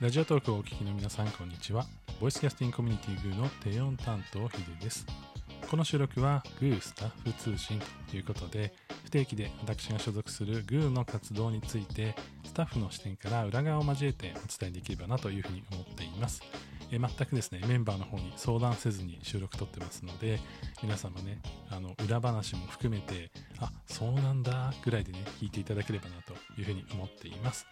ラジオトークをお聞きの皆さん、こんにちは。ボイスキャスティングコミュニティグーの低音担当、ヒデです。この収録はグースタッフ通信ということで、不定期で私が所属するグーの活動について、スタッフの視点から裏側を交えてお伝えできればなというふうに思っています。え全くですね、メンバーの方に相談せずに収録撮ってますので、皆様ね、あの、裏話も含めて、あ、そうなんだ、ぐらいでね、聞いていただければなというふうに思っています。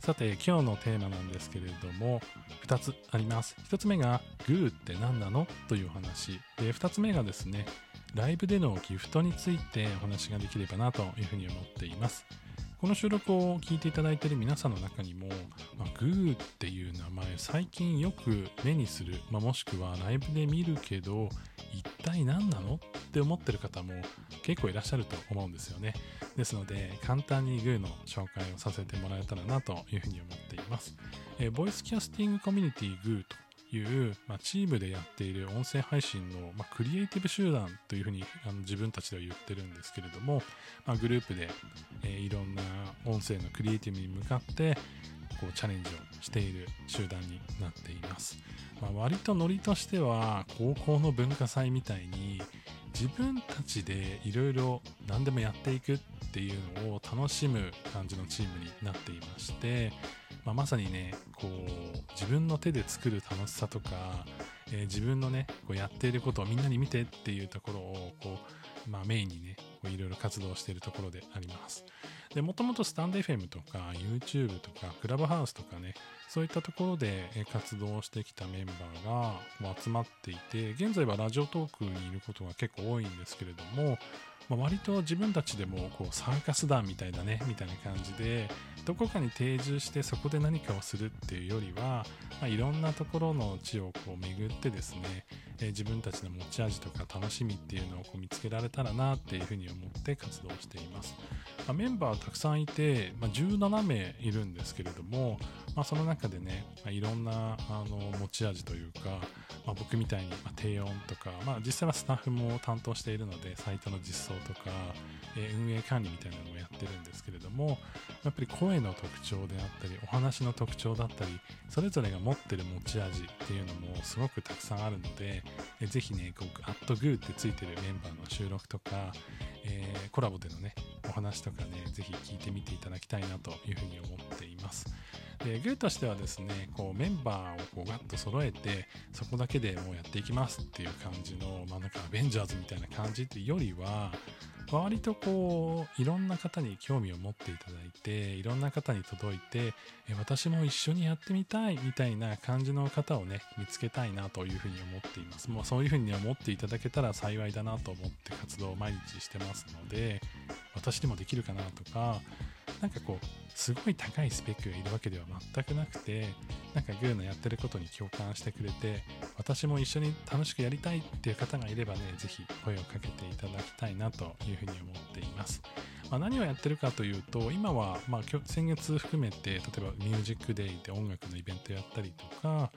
さて、今日のテーマなんですけれども、2つあります。1つ目が、グーって何なのというお話。で、2つ目がですね、ライブでのギフトについてお話ができればなというふうに思っています。この収録を聞いていただいている皆さんの中にも、まあ、グーっていう名前最近よく目にする、まあ、もしくはライブで見るけど一体何なの？って思ってる方も結構いらっしゃると思うんですよね。ですので簡単にグーの紹介をさせてもらえたらなというふうに思っています、え、ボイスキャスティングコミュニティグーという、まあ、チームでやっている音声配信の、まあ、クリエイティブ集団というふうにあの自分たちでは言ってるんですけれども、まあ、グループで、えー、いろんな音声のクリエイティブに向かってこうチャレンジをしている集団になっています、まあ、割とノリとしては高校の文化祭みたいに自分たちでいろいろ何でもやっていくっていうのを楽しむ感じのチームになっていましてまあ、まさにねこう自分の手で作る楽しさとか、えー、自分のねこうやっていることをみんなに見てっていうところをこう、まあ、メインにねいろいろ活動しているところであります。でもともとスタンド FM とか YouTube とかクラブハウスとかねそういったところで活動してきたメンバーが集まっていて現在はラジオトークにいることが結構多いんですけれどもまあ、割と自分たちでもこうサーカス団みたいだねみたいな感じでどこかに定住してそこで何かをするっていうよりは、まあ、いろんなところの地をこう巡ってですね、えー、自分たちの持ち味とか楽しみっていうのをこう見つけられたらなっていうふうに思って活動しています、まあ、メンバーたくさんいて、まあ、17名いるんですけれども、まあ、その中でね、ま、いろんなあの持ち味というか、ま、僕みたいに、低音とか、まあ、実際はスタッフも担当しているのでサイトの実装とか、え運営管理みたいなのもやってるんですけれどもやっぱり声の特徴であったりお話の特徴だったりそれぞれが持ってる持ち味っていうのもすごくたくさんあるので、えぜひね、グーってついてるメンバーの収録とか、えー、コラボでのね、お話とかね、ぜひ聞いてみていただきたいなというふうに思っています。で、グーとしてはですね、こうメンバーをこうガッと揃えて、そこだけでもうやっていきますっていう感じの、まあなんかアベンジャーズみたいな感じっていうよりは、割とこういろんな方に興味を持っていただいていろんな方に届いてえ私も一緒にやってみたいみたいな感じの方をね見つけたいなというふうに思っています。もうそういうふうに思っていただけたら幸いだなと思って活動を毎日してますので私でもできるかなとかなんかこうすごい高いスペックがいるわけでは全くなくてなんかグーのやってることに共感してくれて私も一緒に楽しくやりたいっていう方がいればね是非声をかけていただきたいなというふうに思っています、まあ、何をやってるかというと今はまあ先月含めて例えばミュージックデイで音楽のイベントやったりとか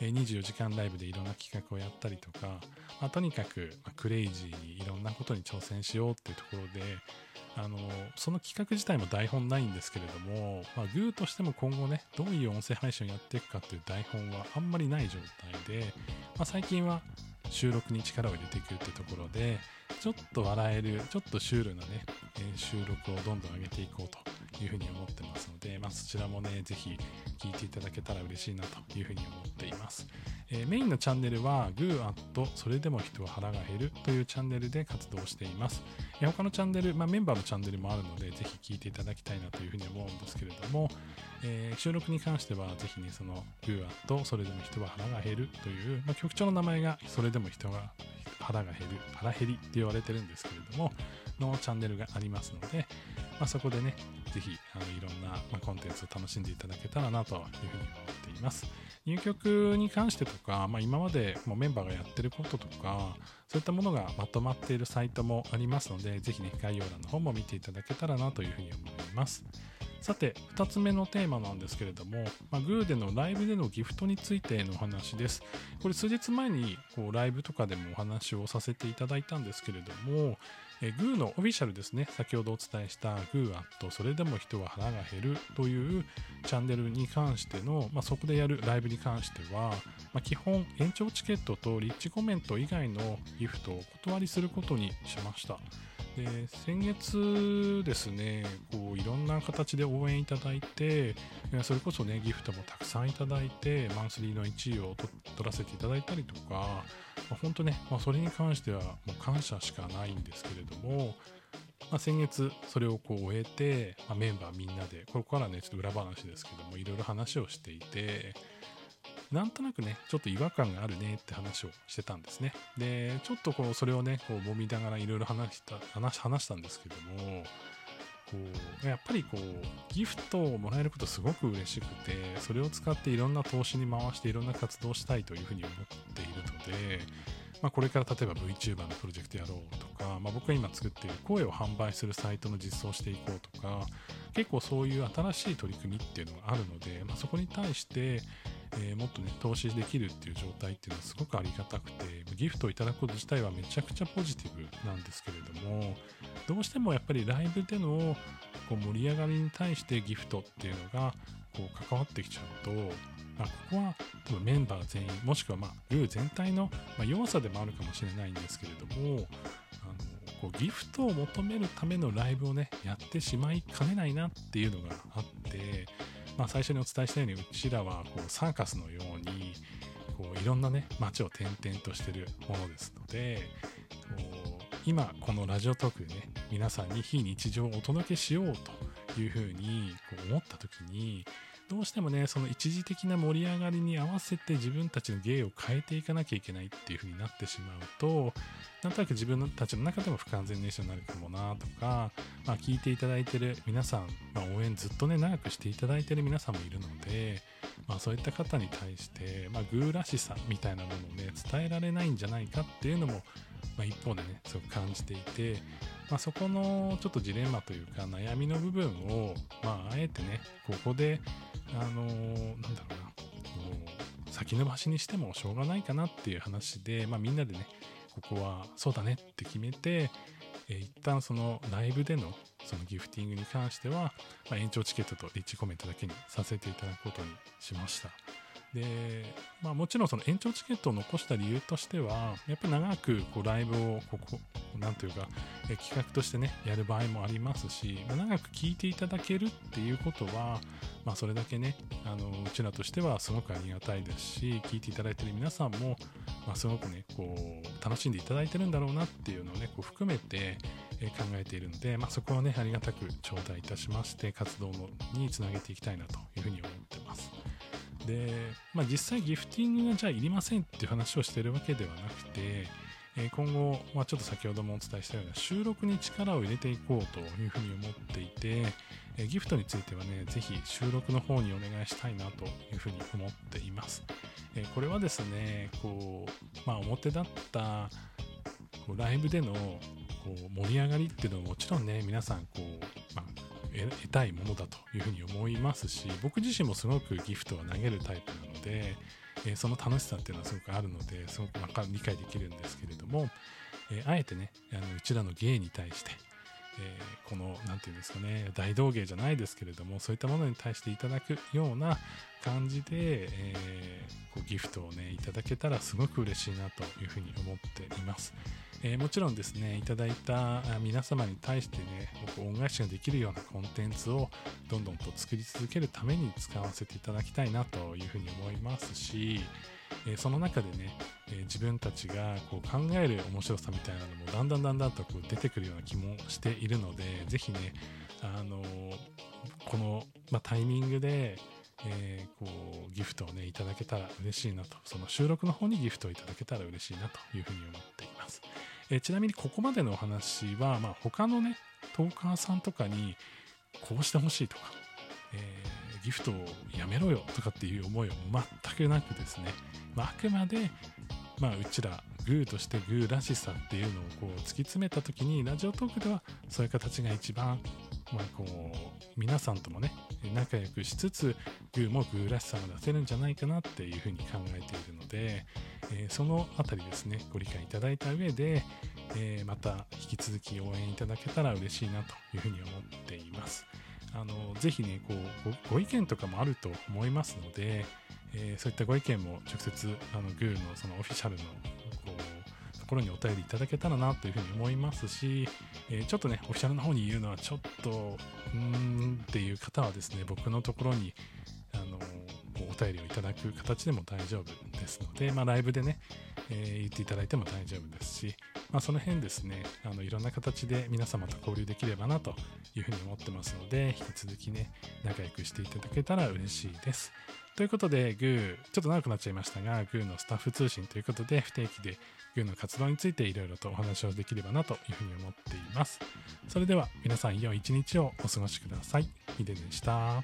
24時間ライブでいろんな企画をやったりとか、まあ、とにかくクレイジーにいろんなことに挑戦しようっていうところであのその企画自体も台本ないんですけれども、まあ、グーとしても今後ねどういう音声配信をやっていくかっていう台本はあんまりない状態で、まあ、最近は収録に力を入れていくっていうところでちょっと笑えるちょっとシュールなね、えー、収録をどんどん上げていこうというふうに思ってますので、まあ、そちらもねぜひ聞いていただけたら嬉しいなというふうに思っています、えー、メインのチャンネルはグーアットそれでも人は腹が減るというチャンネルで活動しています、えー、他のチャンネル、まあ、メンバーのチャンネルもあるのでぜひ聞いていただきたいなというふうに思うんですけれども、えー、収録に関してはぜひねそのグーアットそれでも人は腹が減るという、まあ、局長の名前がそれでも人が腹が減る腹減りって言われてるんですけれどものチャンネルがありますので、まあ、そこでねぜひあのいろんな、まコンテンツを楽しんでいただけたらなというふうに思っています。入局に関してとか、まあ、今までもメンバーがやってることとかそういったものがまとまっているサイトもありますのでぜひね概要欄の方も見ていただけたらなというふうに思います。さて、2つ目のテーマなんですけれども、まあ、グーでのライブでのギフトについてのお話です。これ数日前にこうライブとかでもお話をさせていただいたんですけれども、え、グーのオフィシャルですね、先ほどお伝えしたグーアット、それでも人は腹が減るというチャンネルに関しての、まあ、そこでやるライブに関しては、まあ、基本延長チケットとリッチコメント以外のギフトをお断りすることにしました。で先月ですねこういろんな形で応援いただいてそれこそねギフトもたくさんいただいてマンスリーの1位を取らせていただいたりとか、まあ、本当ね、まあ、それに関してはもう感謝しかないんですけれども、まあ、先月それをこう終えて、まあ、メンバーみんなでここからねちょっと裏話ですけどもいろいろ話をしていてなんとなくね、ちょっと違和感があるねって話をしてたんですね。で、ちょっとこう、それをね、こう、揉みながらいろいろ話した、話、話したんですけども、こう、やっぱりこう、ギフトをもらえることすごく嬉しくて、それを使っていろんな投資に回していろんな活動をしたいというふうに思っているので、まあ、これから例えば VTuber のプロジェクトやろうとか、まあ、僕が今作っている声を販売するサイトの実装していこうとか、結構そういう新しい取り組みっていうのがあるので、まあ、そこに対して、えー、もっとね、投資できるっていう状態っていうのはすごくありがたくて、ギフトをいただくこと自体はめちゃくちゃポジティブなんですけれども、どうしてもやっぱりライブでのこう盛り上がりに対してギフトっていうのがこう関わってきちゃうと、まあ、ここは多分メンバー全員、もしくはまあ、ルー全体の、まあ、弱さでもあるかもしれないんですけれども、あのこうギフトを求めるためのライブをね、やってしまいかねないなっていうのがあって、まあ、最初にお伝えしたようにうちらはこうサーカスのようにこういろんなね街を転々としてるものですので今このラジオトークでね皆さんに非日常をお届けしようというふうにこう思った時にどうしてもねその一時的な盛り上がりに合わせて自分たちの芸を変えていかなきゃいけないっていう風になってしまうとなんとなく自分たちの中でも不完全燃焼になるかもなとか、まあ、聞いていただいてる皆さん、まあ、応援ずっとね長くしていただいてる皆さんもいるので、まあ、そういった方に対して、まあ、グーらしさみたいなものをね伝えられないんじゃないかっていうのも、まあ、一方でねすごく感じていて、まあ、そこのちょっとジレンマというか悩みの部分を、まあ、あえてねここであのー、なんだろうな先延ばしにしてもしょうがないかなっていう話で、まあ、みんなでねここはそうだねって決めて、えー、一旦そのライブでのそのギフティングに関しては、まあ、延長チケットとリッチコメントだけにさせていただくことにしました。で、まあもちろんその延長チケットを残した理由としては、やっぱり長くこうライブをここ、なんというか、え企画としてね、やる場合もありますし、まあ、長く聞いていただけるっていうことは、まあそれだけね、あの、うちらとしてはすごくありがたいですし、聞いていただいてる皆さんも、まあすごくね、こう、楽しんでいただいてるんだろうなっていうのをね、こう含めて、え考えているので、まあそこはね、ありがたく頂戴いたしまして、活動につなげていきたいなというふうに思ってます。で、まあ、実際ギフティングがじゃあいりませんっていう話をしてるわけではなくて、え今後、まあ、ちょっと先ほどもお伝えしたような収録に力を入れていこうというふうに思っていて、えギフトについてはね、ぜひ収録の方にお願いしたいなというふうに思っています。えこれはですね、こう、まあ、表だったこうライブでのこう盛り上がりっていうのはもちろんね、皆さんこう、得たいものだというふうに思いますし僕自身もすごくギフトは投げるタイプなので、えー、その楽しさっていうのはすごくあるのですごく理解できるんですけれども、えー、あえてねあのうちらの芸に対して、えー、この何て言うんですかね大道芸じゃないですけれどもそういったものに対していただくような感じで、えこうギフトをねいただけたらすごく嬉しいなというふうに思っています。えー、もちろんですね、いただいた皆様に対してね、僕恩返しができるようなコンテンツをどんどんと作り続けるために使わせていただきたいなというふうに思いますし、え、その中でね、え、自分たちがこう考える面白さみたいなのもだんだんだんだんとこう出てくるような気もしているので、ぜひね、あのこの、ま、タイミングで、えー、こうギフトをねいただけたら嬉しいなとその収録の方にギフトをいただけたら嬉しいなというふうに思っています、えー、ちなみにここまでのお話は、まあ、他のねトーカーさんとかにこうしてほしいとか、えー、ギフトをやめろよとかっていう思いは全くなくですね、まあ、あくまでまあ、うちらグーとしてグーらしさっていうのをこう突き詰めた時にラジオトークではそういう形が一番まあ、こう皆さんともね仲良くしつつグーもグーらしさが出せるんじゃないかなっていうふうに考えているので、えー、そのあたりですねご理解いただいた上で、えー、また引き続き応援いただけたら嬉しいなというふうに思っています。あのぜひねこうご、意見とかもあると思いますので、えー、そういったご意見も直接あの GUU のそのオフィシャルのこうところにお便りいただけたらなというふうに思いますし、えー、ちょっとね、オフィシャルの方に言うのはちょっと、うーんっていう方はですね、僕のところに、あのお便りをいただく形でも大丈夫ですので、まあ、ライブでね、えー、言っていただいても大丈夫ですし、まあ、その辺ですね、あのいろんな形で皆様と交流できればなというふうに思ってますので、引き続きね、仲良くしていただけたら嬉しいです。ということで、グー、ちょっと長くなっちゃいましたが、グーのスタッフ通信ということで、不定期でグーの活動についていろいろとお話をできればなというふうに思っています。それでは、皆さん良い一日をお過ごしください。ヒデでした。